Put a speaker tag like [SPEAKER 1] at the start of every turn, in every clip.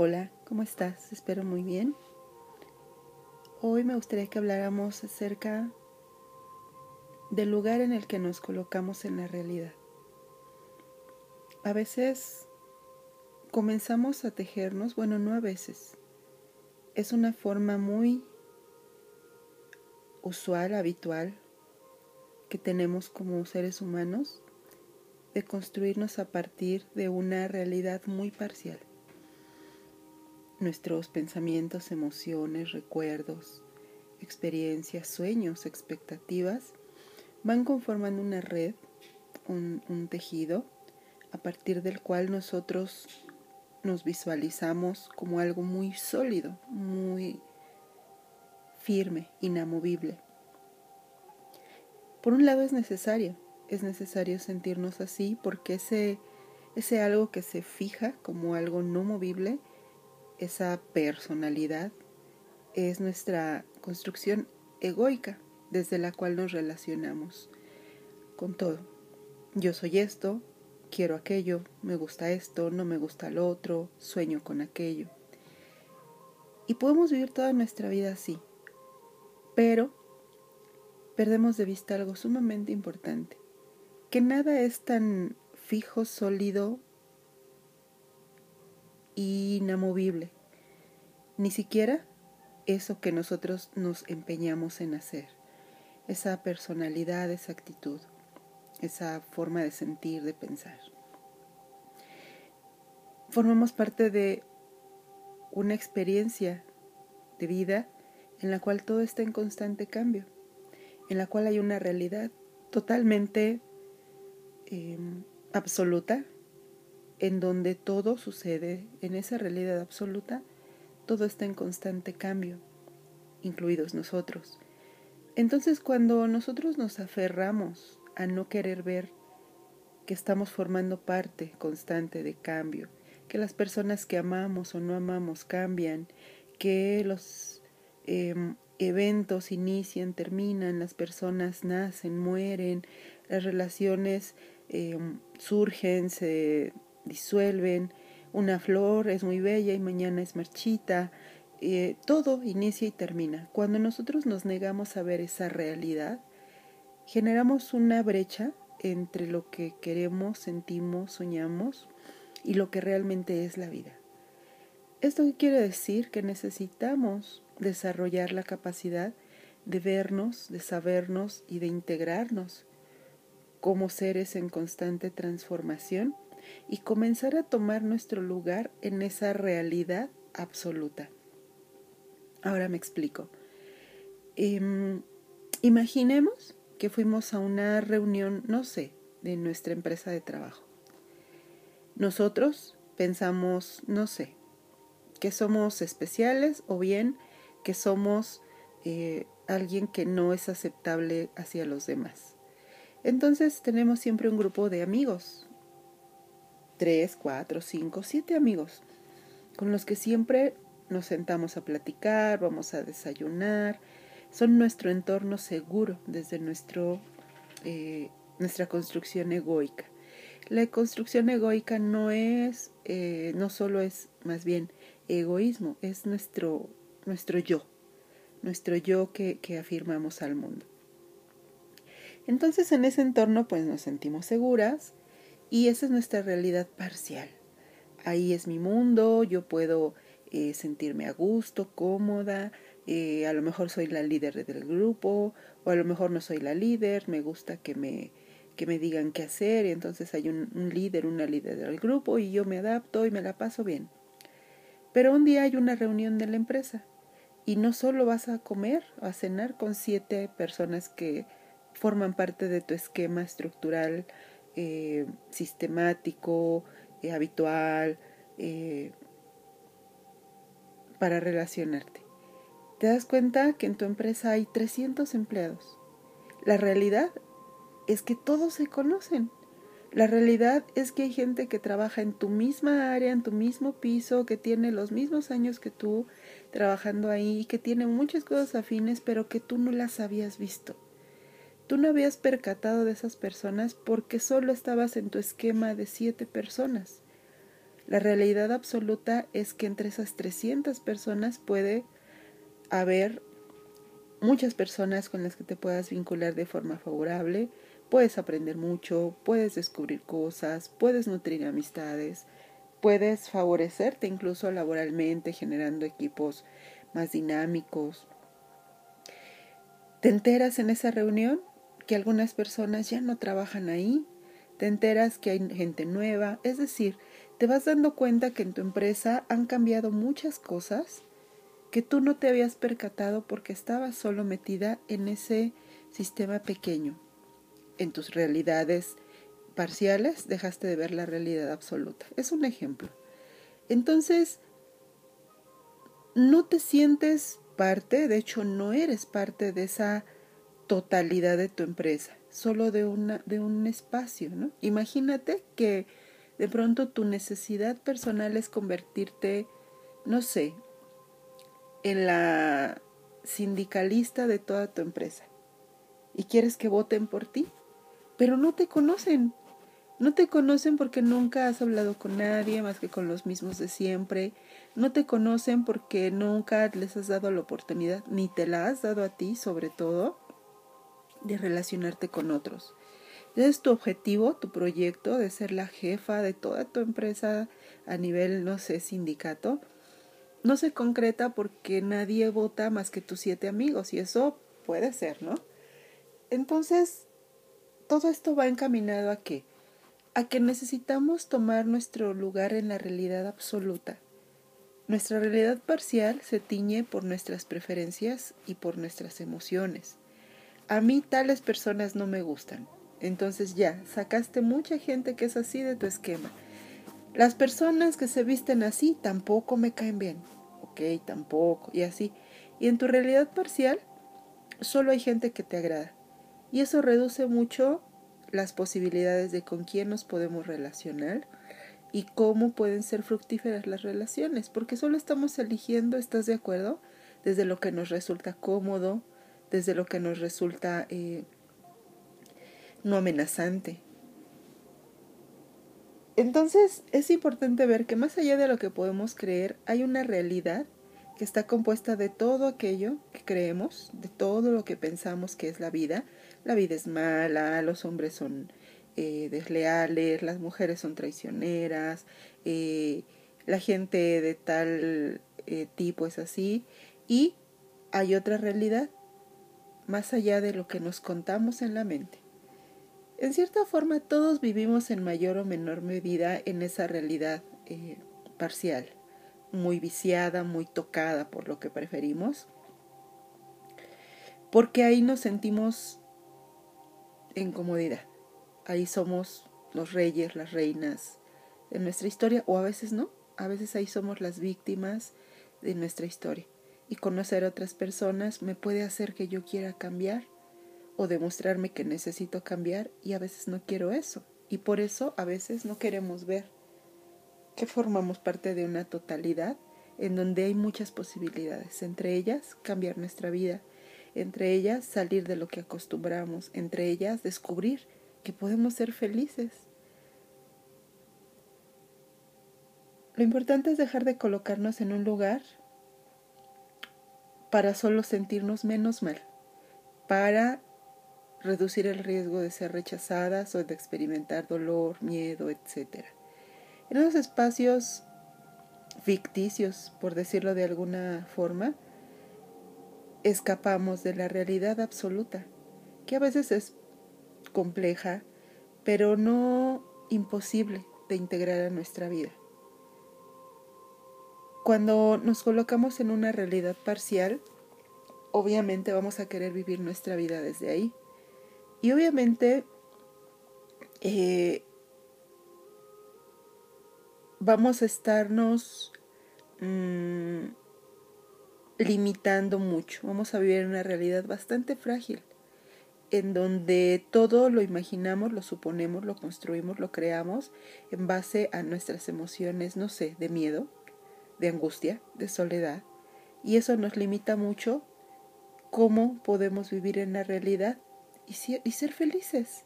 [SPEAKER 1] Hola, ¿cómo estás? Espero muy bien. Hoy me gustaría que habláramos acerca del lugar en el que nos colocamos en la realidad. A veces comenzamos a tejernos, bueno, no a veces. Es una forma muy usual, habitual, que tenemos como seres humanos de construirnos a partir de una realidad muy parcial nuestros pensamientos, emociones, recuerdos, experiencias, sueños, expectativas, van conformando una red, un, tejido, a partir del cual nosotros nos visualizamos como algo muy sólido, muy firme, inamovible. Por un lado es necesario, es necesario sentirnos así porque ese, ese algo que se fija como algo no movible esa personalidad es nuestra construcción egoica desde la cual nos relacionamos con todo. Yo soy esto, quiero aquello, me gusta esto, no me gusta lo otro, sueño con aquello. Y podemos vivir toda nuestra vida así, pero perdemos de vista algo sumamente importante, que nada es tan fijo, sólido inamovible, ni siquiera eso que nosotros nos empeñamos en hacer, esa personalidad, esa actitud, esa forma de sentir, de pensar. Formamos parte de una experiencia de vida en la cual todo está en constante cambio, en la cual hay una realidad totalmente em, absoluta, en donde todo sucede, en esa realidad absoluta, todo está en constante cambio, incluidos nosotros. Entonces cuando nosotros nos aferramos a no querer ver que estamos formando parte constante de cambio, que las personas que amamos o no amamos cambian, que los em, eventos inician, terminan, las personas nacen, mueren, las relaciones em, surgen, se disuelven, una flor es muy bella y mañana es marchita, eh, todo inicia y termina. Cuando nosotros nos negamos a ver esa realidad, generamos una brecha entre lo que queremos, sentimos, soñamos y lo que realmente es la vida. Esto quiere decir que necesitamos desarrollar la capacidad de vernos, de sabernos y de integrarnos como seres en constante transformación y comenzar a tomar nuestro lugar en esa realidad absoluta. Ahora me explico. Em, imaginemos que fuimos a una reunión, no sé, de nuestra empresa de trabajo. Nosotros pensamos, no sé, que somos especiales o bien que somos eh, alguien que no es aceptable hacia los demás. Entonces tenemos siempre un grupo de amigos, tres, cuatro, cinco, siete amigos con los que siempre nos sentamos a platicar, vamos a desayunar, son nuestro entorno seguro desde nuestro, eh, nuestra construcción egoica. La construcción egoica no es, eh, no solo es más bien egoísmo, es nuestro, nuestro yo, nuestro yo que, que afirmamos al mundo. Entonces en ese entorno pues nos sentimos seguras, y esa es nuestra realidad parcial. Ahí es mi mundo, yo puedo eh, sentirme a gusto, cómoda, eh, a lo mejor soy la líder del grupo, o a lo mejor no soy la líder, me gusta que me, que me digan qué hacer, y entonces hay un, un líder, una líder del grupo, y yo me adapto y me la paso bien. Pero un día hay una reunión de la empresa, y no solo vas a comer o a cenar con siete personas que forman parte de tu esquema estructural eh, sistemático, eh, habitual, eh, para relacionarte. Te das cuenta que en tu empresa hay 300 empleados. La realidad es que todos se conocen. La realidad es que hay gente que trabaja en tu misma área, en tu mismo piso, que tiene los mismos años que tú trabajando ahí, que tiene muchas cosas afines, pero que tú no las habías visto. Tú no habías percatado de esas personas porque solo estabas en tu esquema de siete personas. La realidad absoluta es que entre esas 300 personas puede haber muchas personas con las que te puedas vincular de forma favorable, puedes aprender mucho, puedes descubrir cosas, puedes nutrir amistades, puedes favorecerte incluso laboralmente generando equipos más dinámicos. Te enteras en esa reunión que algunas personas ya no trabajan ahí, te enteras que hay gente nueva, es decir, te vas dando cuenta que en tu empresa han cambiado muchas cosas que tú no te habías percatado porque estabas solo metida en ese sistema pequeño. En tus realidades parciales dejaste de ver la realidad absoluta. Es un ejemplo. Entonces, no te sientes parte, de hecho no eres parte de esa totalidad de tu empresa, solo de, una, de un espacio, ¿no? Imagínate que de pronto tu necesidad personal es convertirte, no sé, en la sindicalista de toda tu empresa y quieres que voten por ti, pero no te conocen. No te conocen porque nunca has hablado con nadie más que con los mismos de siempre. No te conocen porque nunca les has dado la oportunidad, ni te la has dado a ti sobre todo, de relacionarte con otros. Es tu objetivo, tu proyecto de ser la jefa de toda tu empresa a nivel, no sé, sindicato no se concreta porque nadie vota más que tus siete amigos y eso puede ser, ¿no? Entonces, todo esto va encaminado a qué? A que necesitamos tomar nuestro lugar en la realidad absoluta. Nuestra realidad parcial se tiñe por nuestras preferencias y por nuestras emociones. A mí tales personas no me gustan. Entonces ya, sacaste mucha gente que es así de tu esquema. Las personas que se visten así tampoco me caen bien. Ok, tampoco. Y así. Y en tu realidad parcial, solo hay gente que te agrada. Y eso reduce mucho las posibilidades de con quién nos podemos relacionar y cómo pueden ser fructíferas las relaciones, porque solo estamos eligiendo, ¿estás de acuerdo? Desde lo que nos resulta cómodo, desde lo que nos resulta eh, no amenazante. Entonces es importante ver que más allá de lo que podemos creer, hay una realidad que está compuesta de todo aquello que creemos, de todo lo que pensamos que es la vida. La vida es mala, los hombres son eh, desleales, las mujeres son traicioneras, eh, la gente de tal tipo es así. Y hay otra realidad más allá de lo que nos contamos en la mente. En cierta forma, todos vivimos en mayor o menor medida en esa realidad eh, parcial, muy viciada, muy tocada por lo que preferimos, porque ahí nos sentimos en comodidad. Ahí somos los reyes, las reinas de nuestra historia, o a veces no, a veces ahí somos las víctimas de nuestra historia. Y conocer a otras personas me puede hacer que yo quiera cambiar o demostrarme que necesito cambiar y a veces no quiero eso. Y por eso a veces no queremos ver que formamos parte de una totalidad en donde hay muchas posibilidades, entre ellas cambiar nuestra vida, entre ellas salir de lo que acostumbramos, entre ellas descubrir que podemos ser felices. Lo importante es dejar de colocarnos en un lugar para solo sentirnos menos mal, para reducir el riesgo de ser rechazadas o de experimentar dolor, miedo, etc. En esos espacios ficticios, por decirlo de alguna forma, escapamos de la realidad absoluta, que a veces es compleja, pero no imposible de integrar a nuestra vida. Cuando nos colocamos en una realidad parcial, obviamente vamos a querer vivir nuestra vida desde ahí. Y obviamente eh, vamos a estarnos mm, limitando mucho, vamos a vivir en una realidad bastante frágil, en donde todo lo imaginamos, lo suponemos, lo construimos, lo creamos en base a nuestras emociones, no sé, de miedo, de angustia, de soledad, y eso nos limita mucho cómo podemos vivir en la realidad y, ser felices.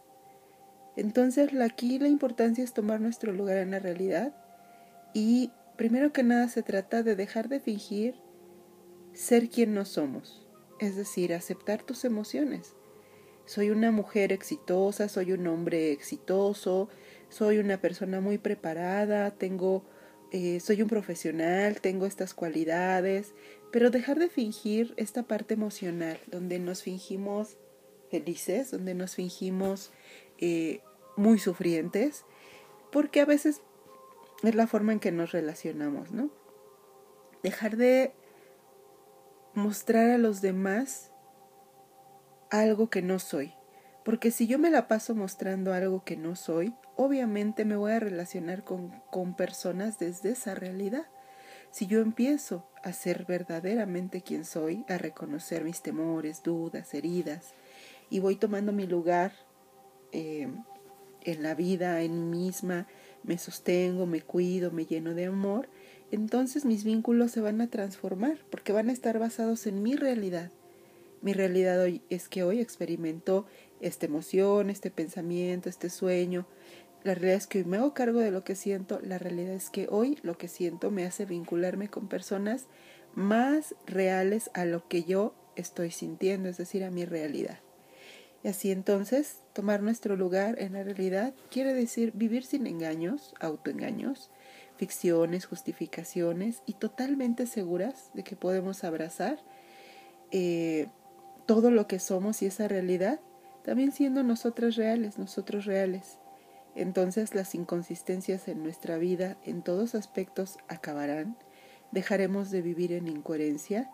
[SPEAKER 1] Entonces aquí la importancia es tomar nuestro lugar en la realidad Y primero que nada se trata de dejar de fingir ser quien no somos, es decir, aceptar tus emociones. Soy una mujer exitosa, soy un hombre exitoso, soy una persona muy preparada, tengo, eh, soy un profesional, tengo estas cualidades, pero dejar de fingir esta parte emocional, donde nos fingimos felices, donde nos fingimos eh, muy sufrientes, porque a veces es la forma en que nos relacionamos, ¿no? Dejar de mostrar a los demás algo que no soy. Porque si yo me la paso mostrando algo que no soy, obviamente me voy a relacionar con, con personas desde esa realidad. Si yo empiezo a ser verdaderamente quien soy, a reconocer mis temores, dudas, heridas, y voy tomando mi lugar eh, en la vida, en mí misma, me sostengo, me cuido, me lleno de amor, entonces mis vínculos se van a transformar porque van a estar basados en mi realidad. Mi realidad hoy es que hoy experimento esta emoción, este pensamiento, este sueño. La realidad es que hoy me hago cargo de lo que siento. La realidad es que hoy lo que siento me hace vincularme con personas más reales a lo que yo estoy sintiendo, es decir, a mi realidad. Y así entonces, tomar nuestro lugar en la realidad quiere decir vivir sin engaños, autoengaños, ficciones, justificaciones y totalmente seguras de que podemos abrazar eh, todo lo que somos y esa realidad, también siendo nosotras reales, nosotros reales. Entonces las inconsistencias en nuestra vida en todos aspectos acabarán, dejaremos de vivir en incoherencia,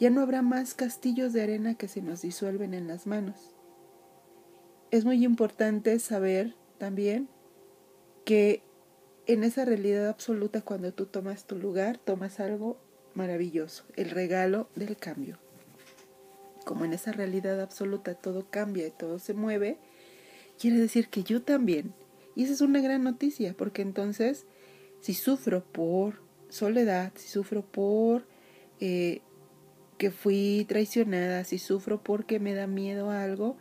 [SPEAKER 1] ya no habrá más castillos de arena que se nos disuelven en las manos. Es muy importante saber también que en esa realidad absoluta cuando tú tomas tu lugar, tomas algo maravilloso, el regalo del cambio. Como en esa realidad absoluta todo cambia y todo se mueve, quiere decir que yo también. Y esa es una gran noticia, porque entonces, si sufro por soledad, si sufro por eh, que fui traicionada, si sufro porque me da miedo a algo,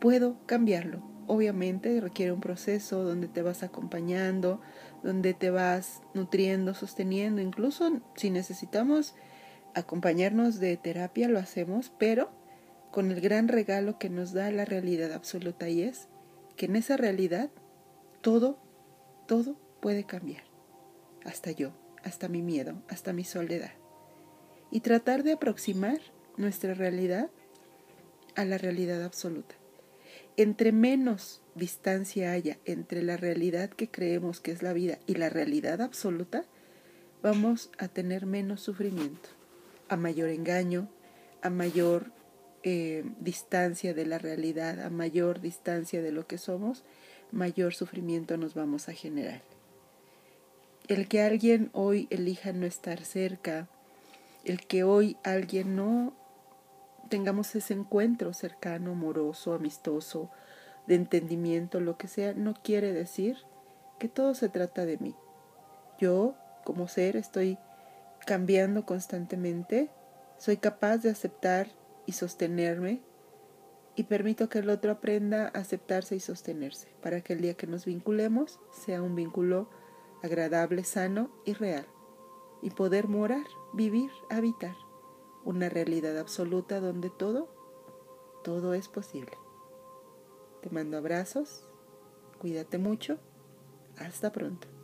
[SPEAKER 1] puedo cambiarlo. Obviamente requiere un proceso donde te vas acompañando, donde te vas nutriendo, sosteniendo, incluso si necesitamos acompañarnos de terapia, lo hacemos, pero con el gran regalo que nos da la realidad absoluta y es que en esa realidad todo, todo puede cambiar, hasta yo, hasta mi miedo, hasta mi soledad. Y tratar de aproximar nuestra realidad a la realidad absoluta entre menos distancia haya entre la realidad que creemos que es la vida y la realidad absoluta, vamos a tener menos sufrimiento, a mayor engaño, a mayor eh, distancia de la realidad, a mayor distancia de lo que somos, mayor sufrimiento nos vamos a generar. El que alguien hoy elija no estar cerca, el que hoy alguien no tengamos ese encuentro cercano, amoroso, amistoso, de entendimiento, lo que sea, no quiere decir que todo se trata de mí. Yo, como ser, estoy cambiando constantemente, soy capaz de aceptar y sostenerme y permito que el otro aprenda a aceptarse y sostenerse para que el día que nos vinculemos sea un vínculo agradable, sano y real y poder morar, vivir, habitar una realidad absoluta donde todo, todo es posible. Te mando abrazos, cuídate mucho, hasta pronto.